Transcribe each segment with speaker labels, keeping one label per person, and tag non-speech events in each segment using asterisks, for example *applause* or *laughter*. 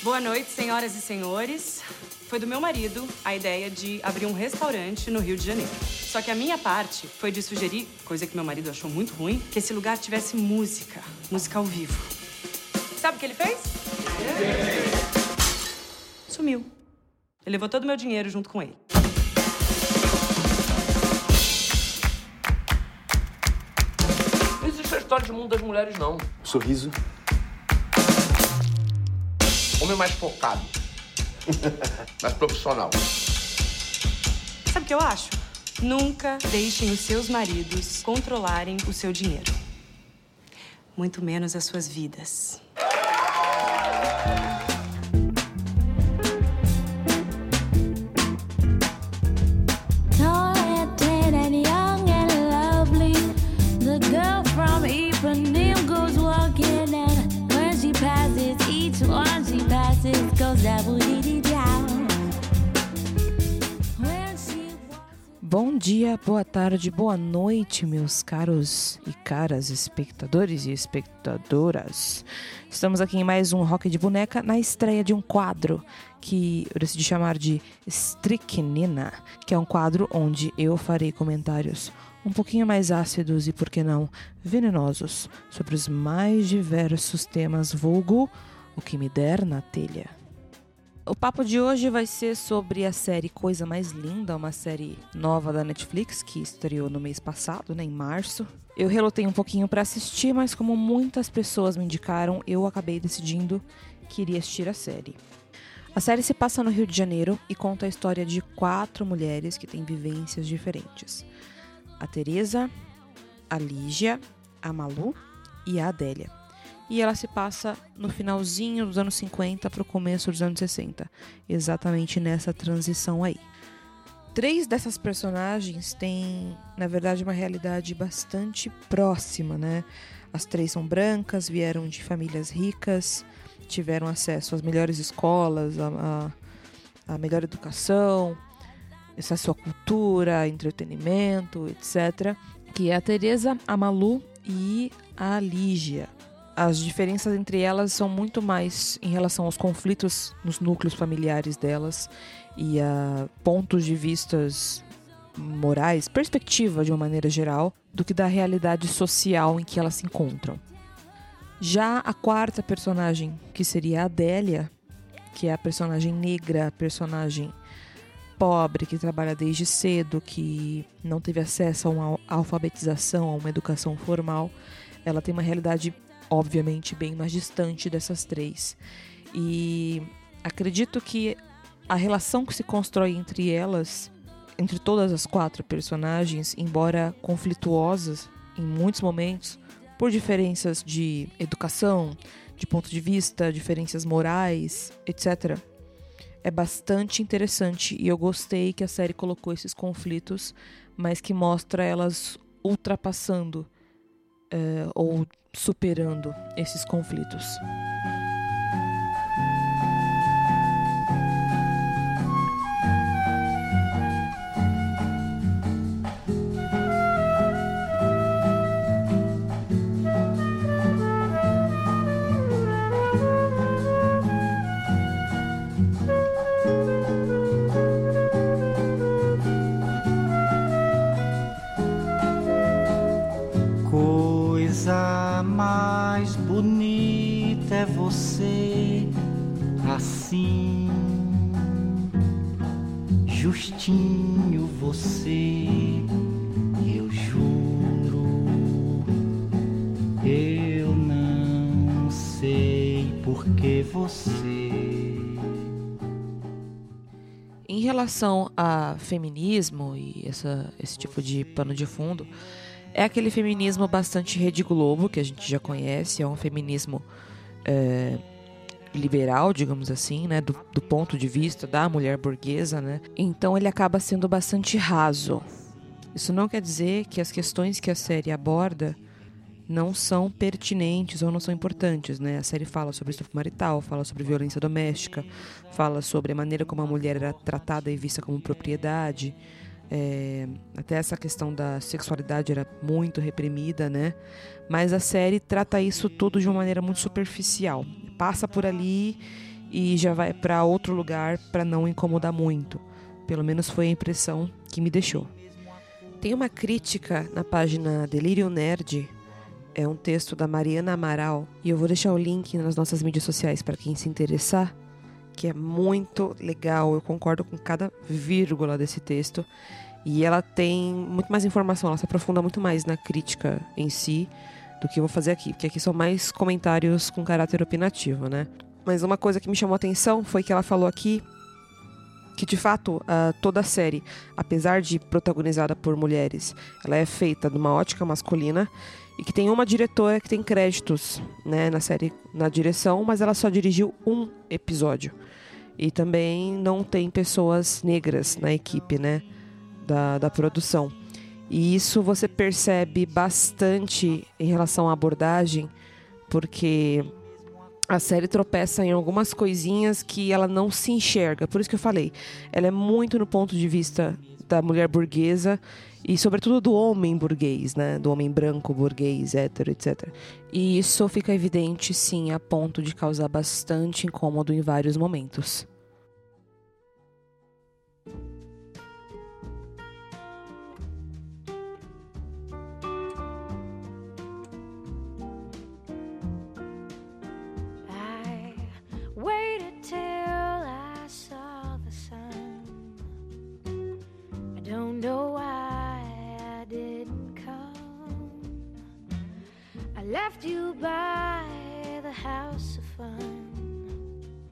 Speaker 1: Boa noite, senhoras e senhores. Foi do meu marido a ideia de abrir um restaurante no Rio de Janeiro. Só que a minha parte foi de sugerir, coisa que meu marido achou muito ruim, que esse lugar tivesse música, música ao vivo. Sabe o que ele fez? Sumiu. Ele levou todo o meu dinheiro junto com ele.
Speaker 2: Não existe a história de mundo das mulheres, não.
Speaker 3: Sorriso.
Speaker 2: Homem mais focado. *laughs* mais profissional.
Speaker 1: Sabe o que eu acho? Nunca deixem os seus maridos controlarem o seu dinheiro. Muito menos as suas vidas.
Speaker 4: Bom dia, boa tarde, boa noite, meus caros e caras espectadores e espectadoras. Estamos aqui em mais um Rock de Boneca na estreia de um quadro que eu decidi chamar de Stricnina, que é um quadro onde eu farei comentários um pouquinho mais ácidos e, por que não, venenosos sobre os mais diversos temas vulgo o que me der na telha. O papo de hoje vai ser sobre a série Coisa Mais Linda, uma série nova da Netflix que estreou no mês passado, né, em março. Eu relutei um pouquinho para assistir, mas como muitas pessoas me indicaram, eu acabei decidindo que iria assistir a série. A série se passa no Rio de Janeiro e conta a história de quatro mulheres que têm vivências diferentes: a Teresa, a Lígia, a Malu e a Adélia e ela se passa no finalzinho dos anos 50 para o começo dos anos 60, exatamente nessa transição aí. Três dessas personagens têm, na verdade, uma realidade bastante próxima, né? As três são brancas, vieram de famílias ricas, tiveram acesso às melhores escolas, a melhor educação, acesso à cultura, entretenimento, etc. Que é a Teresa, a Malu e a Lígia as diferenças entre elas são muito mais em relação aos conflitos nos núcleos familiares delas e a pontos de vistas morais, perspectiva de uma maneira geral, do que da realidade social em que elas se encontram. Já a quarta personagem, que seria a Adélia, que é a personagem negra, a personagem pobre, que trabalha desde cedo, que não teve acesso a uma alfabetização, a uma educação formal, ela tem uma realidade obviamente bem mais distante dessas três. E acredito que a relação que se constrói entre elas, entre todas as quatro personagens, embora conflituosas em muitos momentos, por diferenças de educação, de ponto de vista, diferenças morais, etc. É bastante interessante e eu gostei que a série colocou esses conflitos, mas que mostra elas ultrapassando eh, ou superando esses conflitos.
Speaker 5: Justinho você, eu juro, eu não sei por que você.
Speaker 4: Em relação a feminismo e essa, esse tipo de pano de fundo, é aquele feminismo bastante Rede Globo, que a gente já conhece, é um feminismo é, liberal, digamos assim, né, do, do ponto de vista da mulher burguesa, né? Então ele acaba sendo bastante raso. Isso não quer dizer que as questões que a série aborda não são pertinentes ou não são importantes, né? A série fala sobre estupro marital, fala sobre violência doméstica, fala sobre a maneira como a mulher era tratada e vista como propriedade. É, até essa questão da sexualidade era muito reprimida, né? Mas a série trata isso tudo de uma maneira muito superficial. Passa por ali e já vai para outro lugar para não incomodar muito. Pelo menos foi a impressão que me deixou. Tem uma crítica na página Delírio Nerd, é um texto da Mariana Amaral, e eu vou deixar o link nas nossas mídias sociais para quem se interessar, que é muito legal, eu concordo com cada vírgula desse texto. E ela tem muito mais informação, ela se aprofunda muito mais na crítica em si do que eu vou fazer aqui, porque aqui são mais comentários com caráter opinativo, né? Mas uma coisa que me chamou a atenção foi que ela falou aqui que de fato uh, toda a série, apesar de protagonizada por mulheres, ela é feita de uma ótica masculina e que tem uma diretora que tem créditos né, na série na direção, mas ela só dirigiu um episódio. E também não tem pessoas negras na equipe né, da, da produção. E isso você percebe bastante em relação à abordagem, porque a série tropeça em algumas coisinhas que ela não se enxerga. Por isso que eu falei, ela é muito no ponto de vista da mulher burguesa e sobretudo do homem burguês, né? Do homem branco, burguês, hétero, etc. E isso fica evidente, sim, a ponto de causar bastante incômodo em vários momentos.
Speaker 6: Left you by the house of fun.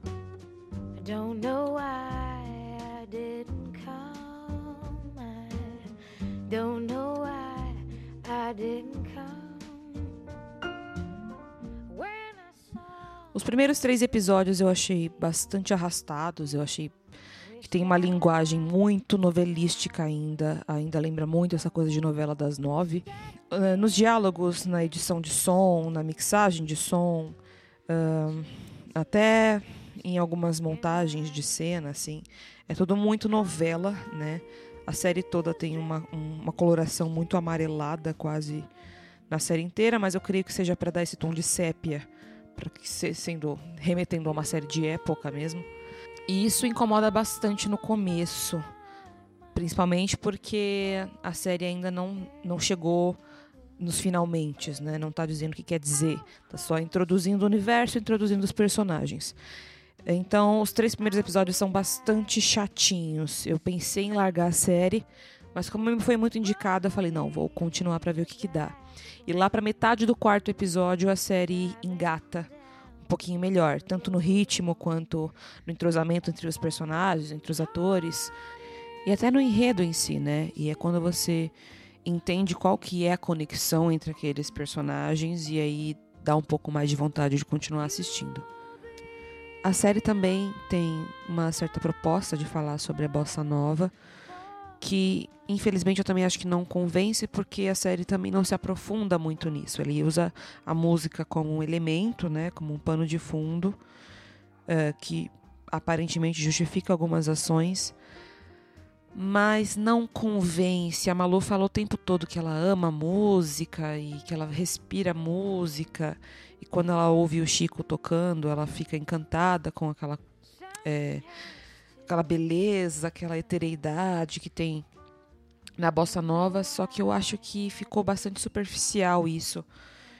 Speaker 6: I don't know why I didn't come. I don't know why I didn't come.
Speaker 4: Os primeiros três episódios eu achei bastante arrastados, eu achei que tem uma linguagem muito novelística ainda, ainda lembra muito essa coisa de novela das nove. Ah, nos diálogos, na edição de som, na mixagem de som, ahn, até em algumas montagens de cena, assim, é tudo muito novela, né? A série toda tem uma, um- uma coloração muito amarelada, quase na série inteira, mas eu creio que seja para dar esse tom de sépia para que se- sendo remetendo a uma série de época mesmo. E isso incomoda bastante no começo, principalmente porque a série ainda não, não chegou nos finalmente, né? Não tá dizendo o que quer dizer, tá só introduzindo o universo, introduzindo os personagens. Então, os três primeiros episódios são bastante chatinhos. Eu pensei em largar a série, mas como me foi muito indicado, eu falei, não, vou continuar para ver o que, que dá. E lá para metade do quarto episódio, a série engata um pouquinho melhor, tanto no ritmo quanto no entrosamento entre os personagens, entre os atores e até no enredo em si, né? E é quando você entende qual que é a conexão entre aqueles personagens e aí dá um pouco mais de vontade de continuar assistindo. A série também tem uma certa proposta de falar sobre a bossa nova, que infelizmente eu também acho que não convence porque a série também não se aprofunda muito nisso. Ele usa a música como um elemento, né, como um pano de fundo eh, que aparentemente justifica algumas ações, mas não convence. A Malu falou o tempo todo que ela ama música e que ela respira música e quando ela ouve o Chico tocando, ela fica encantada com aquela eh, aquela beleza, aquela etereidade que tem na bossa nova, só que eu acho que ficou bastante superficial isso.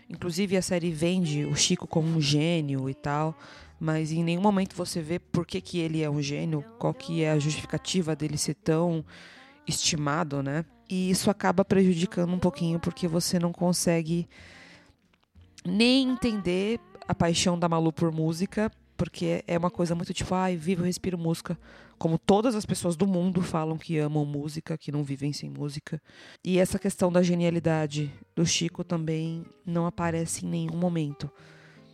Speaker 4: Inclusive a série vende o Chico como um gênio e tal, mas em nenhum momento você vê por que, que ele é um gênio, qual que é a justificativa dele ser tão estimado, né? E isso acaba prejudicando um pouquinho porque você não consegue nem entender a paixão da Malu por música, porque é uma coisa muito tipo, ai, vivo, respiro música. Como todas as pessoas do mundo falam que amam música, que não vivem sem música. E essa questão da genialidade do Chico também não aparece em nenhum momento.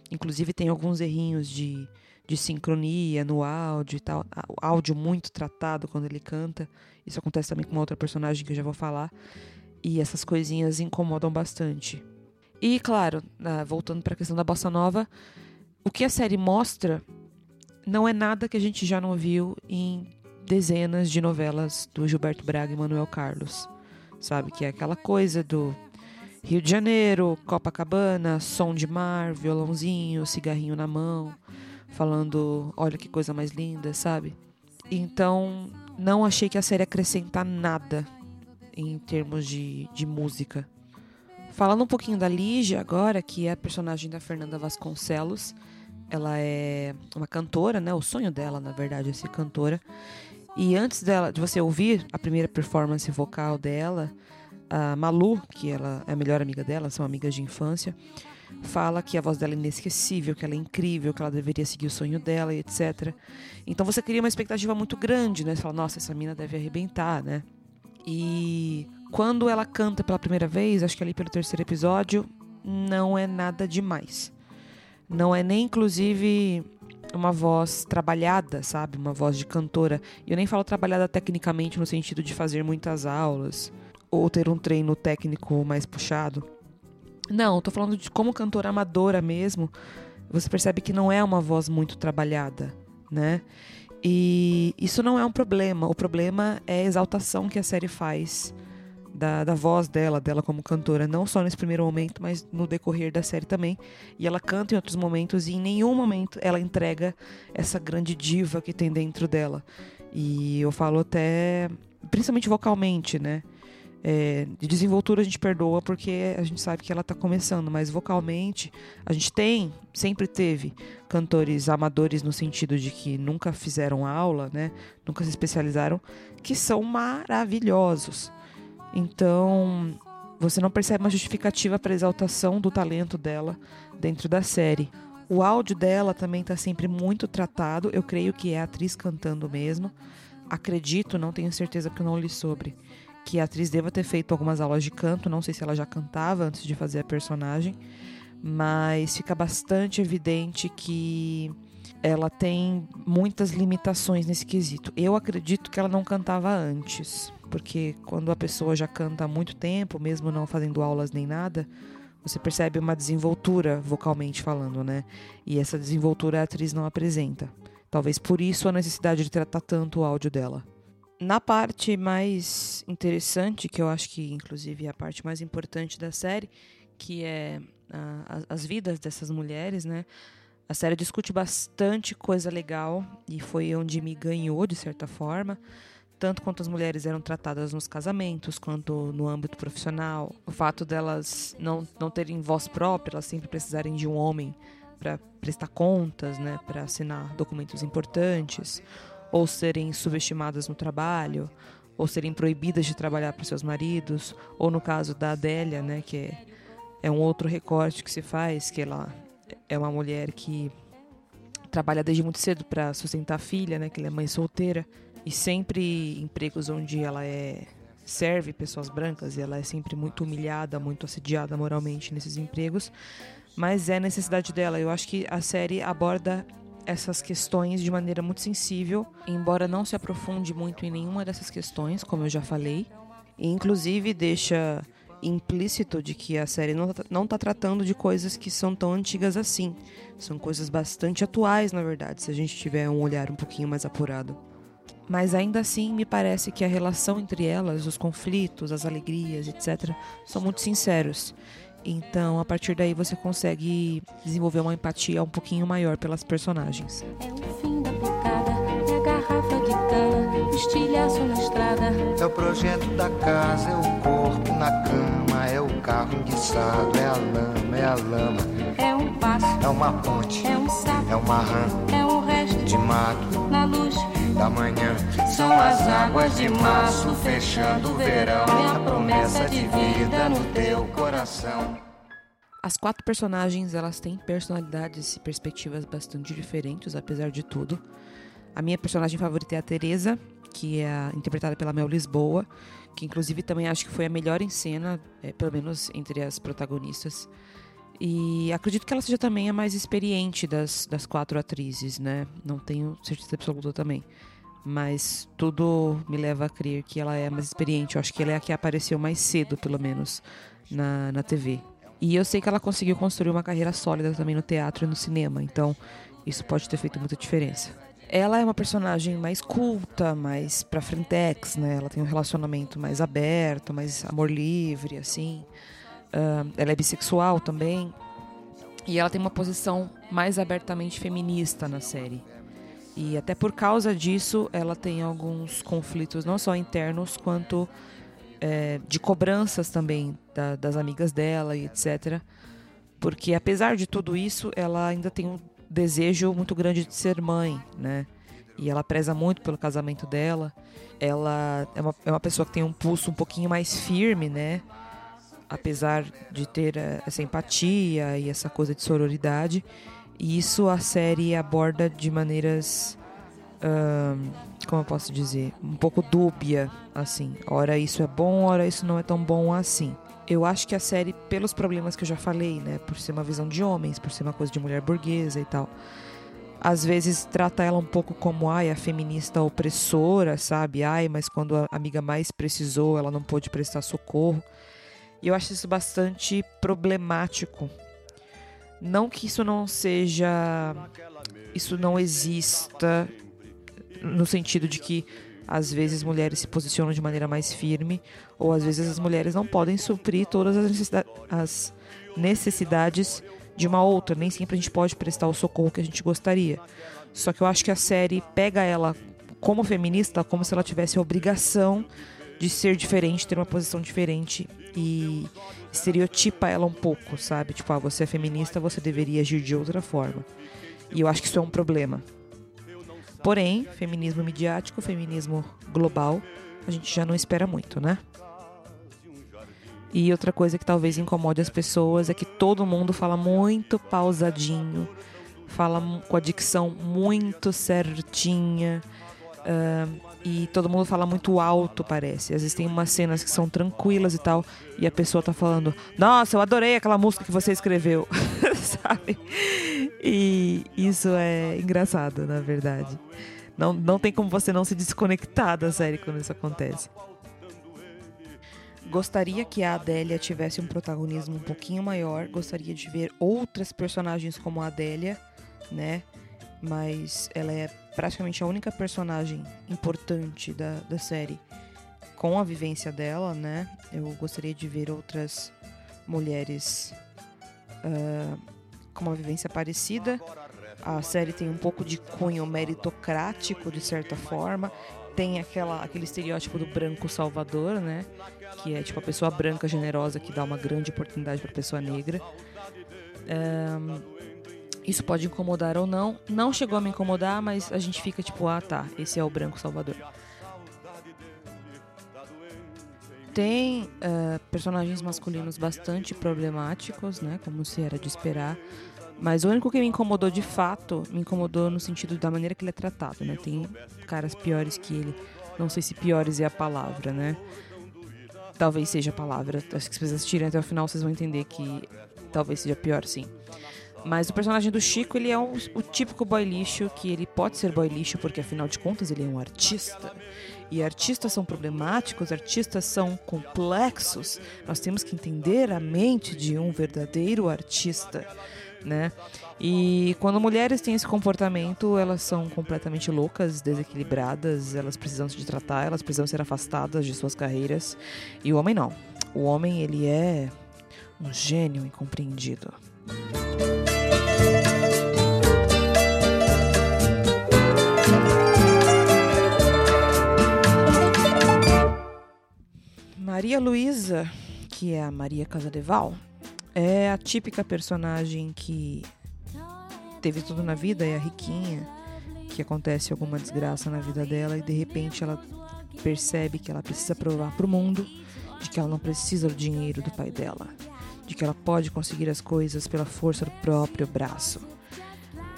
Speaker 4: Inclusive tem alguns errinhos de, de sincronia no áudio e tal. Ah, áudio muito tratado quando ele canta. Isso acontece também com uma outra personagem que eu já vou falar. E essas coisinhas incomodam bastante. E, claro, ah, voltando para a questão da bossa nova, o que a série mostra não é nada que a gente já não viu em dezenas de novelas do Gilberto Braga e Manuel Carlos. Sabe? Que é aquela coisa do Rio de Janeiro, Copacabana, som de mar, violãozinho, cigarrinho na mão, falando, olha que coisa mais linda, sabe? Então, não achei que a série acrescenta nada em termos de, de música. Falando um pouquinho da Lígia agora, que é a personagem da Fernanda Vasconcelos, ela é uma cantora, né? O sonho dela, na verdade, é ser cantora. E antes dela, de você ouvir a primeira performance vocal dela, a Malu, que ela é a melhor amiga dela, são amigas de infância, fala que a voz dela é inesquecível, que ela é incrível, que ela deveria seguir o sonho dela e etc. Então você cria uma expectativa muito grande, né? Você fala, nossa, essa mina deve arrebentar, né? E quando ela canta pela primeira vez, acho que ali pelo terceiro episódio, não é nada demais. Não é nem inclusive uma voz trabalhada, sabe? Uma voz de cantora. E eu nem falo trabalhada tecnicamente no sentido de fazer muitas aulas ou ter um treino técnico mais puxado. Não, tô falando de como cantora amadora mesmo. Você percebe que não é uma voz muito trabalhada, né? E isso não é um problema. O problema é a exaltação que a série faz da, da voz dela, dela como cantora, não só nesse primeiro momento, mas no decorrer da série também. E ela canta em outros momentos e em nenhum momento ela entrega essa grande diva que tem dentro dela. E eu falo até, principalmente vocalmente, né? É, de desenvoltura a gente perdoa porque a gente sabe que ela está começando, mas vocalmente a gente tem, sempre teve cantores amadores no sentido de que nunca fizeram aula, né? Nunca se especializaram, que são maravilhosos. Então, você não percebe uma justificativa para a exaltação do talento dela dentro da série. O áudio dela também está sempre muito tratado. Eu creio que é a atriz cantando mesmo. Acredito, não tenho certeza porque eu não li sobre que a atriz deva ter feito algumas aulas de canto, não sei se ela já cantava antes de fazer a personagem, mas fica bastante evidente que ela tem muitas limitações nesse quesito. Eu acredito que ela não cantava antes, porque quando a pessoa já canta há muito tempo, mesmo não fazendo aulas nem nada, você percebe uma desenvoltura vocalmente falando, né? E essa desenvoltura a atriz não apresenta. Talvez por isso a necessidade de tratar tanto o áudio dela. Na parte mais interessante, que eu acho que inclusive é a parte mais importante da série, que é uh, as vidas dessas mulheres, né? A série discute bastante coisa legal e foi onde me ganhou de certa forma, tanto quanto as mulheres eram tratadas nos casamentos, quanto no âmbito profissional. O fato delas não, não terem voz própria, elas sempre precisarem de um homem para prestar contas, né, para assinar documentos importantes ou serem subestimadas no trabalho, ou serem proibidas de trabalhar para seus maridos, ou no caso da Adélia, né, que é, é um outro recorte que se faz, que ela é uma mulher que trabalha desde muito cedo para sustentar a filha, né, que ela é mãe solteira, e sempre empregos onde ela é serve pessoas brancas e ela é sempre muito humilhada, muito assediada moralmente nesses empregos, mas é necessidade dela. Eu acho que a série aborda essas questões de maneira muito sensível, embora não se aprofunde muito em nenhuma dessas questões, como eu já falei, e inclusive deixa implícito de que a série não está não tá tratando de coisas que são tão antigas assim. São coisas bastante atuais, na verdade, se a gente tiver um olhar um pouquinho mais apurado. Mas ainda assim, me parece que a relação entre elas, os conflitos, as alegrias, etc., são muito sinceros. Então, a partir daí, você consegue desenvolver uma empatia um pouquinho maior pelas personagens.
Speaker 6: É o fim da picada, é a garrafa de cana, o estilhaço na estrada.
Speaker 3: É o projeto da casa, é o corpo na cama, é o carro enguiçado, é a lama, é a lama,
Speaker 6: É um passo,
Speaker 3: é uma ponte,
Speaker 6: é um sapo,
Speaker 3: é uma rã
Speaker 6: é um resto
Speaker 3: de mato
Speaker 6: na luz.
Speaker 3: Da manhã.
Speaker 6: São as águas de março fechando o verão. É a promessa de vida no teu
Speaker 3: coração.
Speaker 4: As quatro personagens, elas têm personalidades e perspectivas bastante diferentes, apesar de tudo. A minha personagem favorita é a Teresa, que é interpretada pela Mel Lisboa, que inclusive também acho que foi a melhor em cena, é, pelo menos entre as protagonistas. E acredito que ela seja também a mais experiente das, das quatro atrizes, né? Não tenho certeza absoluta também. Mas tudo me leva a crer que ela é a mais experiente. Eu acho que ela é a que apareceu mais cedo, pelo menos, na, na TV. E eu sei que ela conseguiu construir uma carreira sólida também no teatro e no cinema. Então, isso pode ter feito muita diferença. Ela é uma personagem mais culta, mais pra frentex, né? Ela tem um relacionamento mais aberto, mais amor livre, assim. Ah, ela é bissexual também. E ela tem uma posição mais abertamente feminista na série. E até por causa disso, ela tem alguns conflitos, não só internos, quanto é, de cobranças também da, das amigas dela e etc. Porque apesar de tudo isso, ela ainda tem um desejo muito grande de ser mãe, né? E ela preza muito pelo casamento dela. Ela é uma, é uma pessoa que tem um pulso um pouquinho mais firme, né? Apesar de ter eh, essa empatia e essa coisa de sororidade. E isso a série aborda de maneiras. como eu posso dizer? Um pouco dúbia, assim. Ora isso é bom, ora isso não é tão bom assim. Eu acho que a série, pelos problemas que eu já falei, né? Por ser uma visão de homens, por ser uma coisa de mulher burguesa e tal. Às vezes trata ela um pouco como, ai, a feminista opressora, sabe? Ai, mas quando a amiga mais precisou, ela não pôde prestar socorro. E eu acho isso bastante problemático. Não que isso não seja. Isso não exista no sentido de que às vezes mulheres se posicionam de maneira mais firme, ou às vezes as mulheres não podem suprir todas as, as necessidades de uma outra. Nem sempre a gente pode prestar o socorro que a gente gostaria. Só que eu acho que a série pega ela como feminista, como se ela tivesse a obrigação de ser diferente, ter uma posição diferente e estereotipa ela um pouco, sabe? Tipo, ah, você é feminista, você deveria agir de outra forma. E eu acho que isso é um problema. Porém, feminismo midiático, feminismo global, a gente já não espera muito, né? E outra coisa que talvez incomode as pessoas é que todo mundo fala muito pausadinho, fala com a dicção muito certinha. ah, e todo mundo fala muito alto, parece. Às vezes tem umas cenas que são tranquilas e tal, e a pessoa tá falando: Nossa, eu adorei aquela música que você escreveu, *laughs* sabe? E isso é engraçado, na verdade. Não, não tem como você não se desconectar da série quando isso acontece. Gostaria que a Adélia tivesse um protagonismo um pouquinho maior. Gostaria de ver outras personagens como a Adélia, né? Mas ela é praticamente a única personagem importante da, da série com a vivência dela, né? Eu gostaria de ver outras mulheres ah, com uma vivência parecida. A série tem um pouco de cunho meritocrático, de certa forma. Tem aquela, aquele estereótipo do branco salvador, né? Que é tipo a pessoa branca generosa que dá uma grande oportunidade para pessoa negra. Ahn, isso pode incomodar ou não. Não chegou a me incomodar, mas a gente fica tipo, ah tá, esse é o branco salvador. Tem ah, personagens masculinos bastante problemáticos, né? Como se era de esperar. Mas o único que me incomodou de fato, me incomodou no sentido da maneira que ele é tratado, né? Tem caras piores que ele. Não sei se piores é a palavra, né? Talvez seja a palavra. Acho que se vocês assistirem até o final, vocês vão entender que talvez seja pior, sim. Mas o personagem do Chico, ele é um- o típico boy lixo, que ele pode ser boy lixo porque, afinal de contas, ele é um artista. E artistas são problemáticos, artistas são complexos. Nós temos que entender a mente de um verdadeiro artista, né? E quando mulheres têm esse comportamento, elas são completamente loucas, desequilibradas, elas precisam se tratar, elas precisam ser afastadas de suas carreiras. E o homem não. O homem, ele é um gênio incompreendido. Maria Luísa, que é a Maria Casadeval, é a típica personagem que teve tudo na vida, é a riquinha, que acontece alguma desgraça na vida dela e de repente ela percebe que ela precisa provar pro mundo de que ela não precisa do dinheiro do pai dela, de que ela pode conseguir as coisas pela força do próprio braço.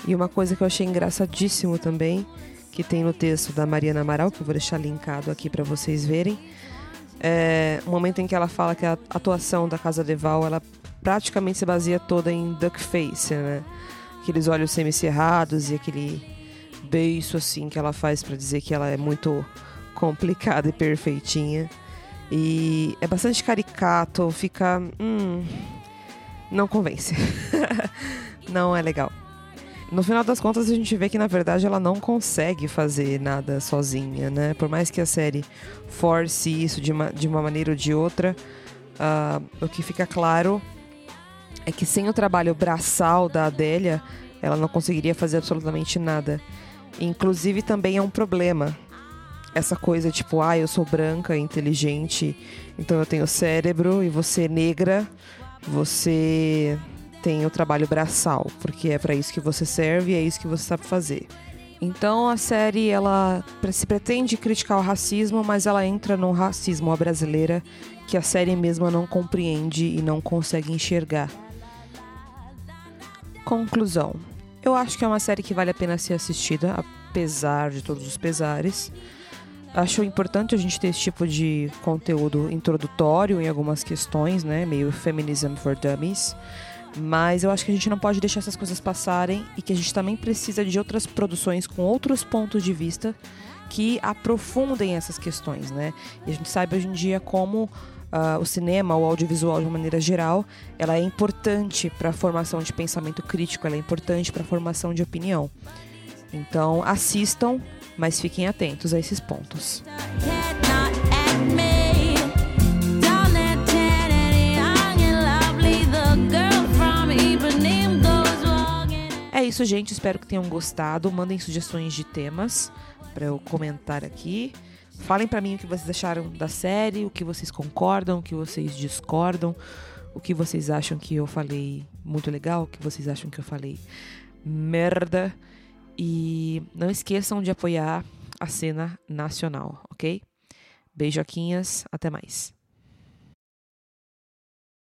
Speaker 4: E uma coisa que eu achei engraçadíssimo também, que tem no texto da Mariana Amaral, que eu vou deixar linkado aqui para vocês verem, é um momento em que ela fala que a atuação da Casa Deval, ela praticamente se baseia toda em duck face, né? Aqueles olhos semicerrados e aquele beiço assim que ela faz para dizer que ela é muito complicada e perfeitinha. E é bastante caricato, fica. Hum, não convence. *laughs* não é legal. No final das contas, a gente vê que na verdade ela não consegue fazer nada sozinha, né? Por mais que a série force isso de uma, de uma maneira ou de outra, ah, o que fica claro é que sem o trabalho braçal da Adélia, ela não conseguiria fazer absolutamente nada. Inclusive também é um problema. Essa coisa tipo, ah, eu sou branca, inteligente, então eu tenho cérebro e você é negra, você tem o trabalho braçal, porque é para isso que você serve e é isso que você sabe fazer. Então a série ela se pretende criticar o racismo, mas ela entra num racismo à brasileira que a série mesma não compreende e não consegue enxergar. Conclusão. Eu acho que é uma série que vale a pena ser assistida, apesar de todos os pesares. Acho importante a gente ter esse tipo de conteúdo introdutório em algumas questões, né? Meio Feminism for Dummies. Mas eu acho que a gente não pode deixar essas coisas passarem e que a gente também precisa de outras produções com outros pontos de vista que aprofundem essas questões, né? E a gente sabe hoje em dia como uh, o cinema, o audiovisual de uma maneira geral, ela é importante para a formação de pensamento crítico, ela é importante para a formação de opinião. Então, assistam, mas fiquem atentos a esses pontos. Isso, gente. Espero que tenham gostado. Mandem sugestões de temas para eu comentar aqui. Falem para mim o que vocês acharam da série, o que vocês concordam, o que vocês discordam, o que vocês acham que eu falei muito legal, o que vocês acham que eu falei merda. E não esqueçam de apoiar a cena nacional, ok? Beijoquinhas, até mais.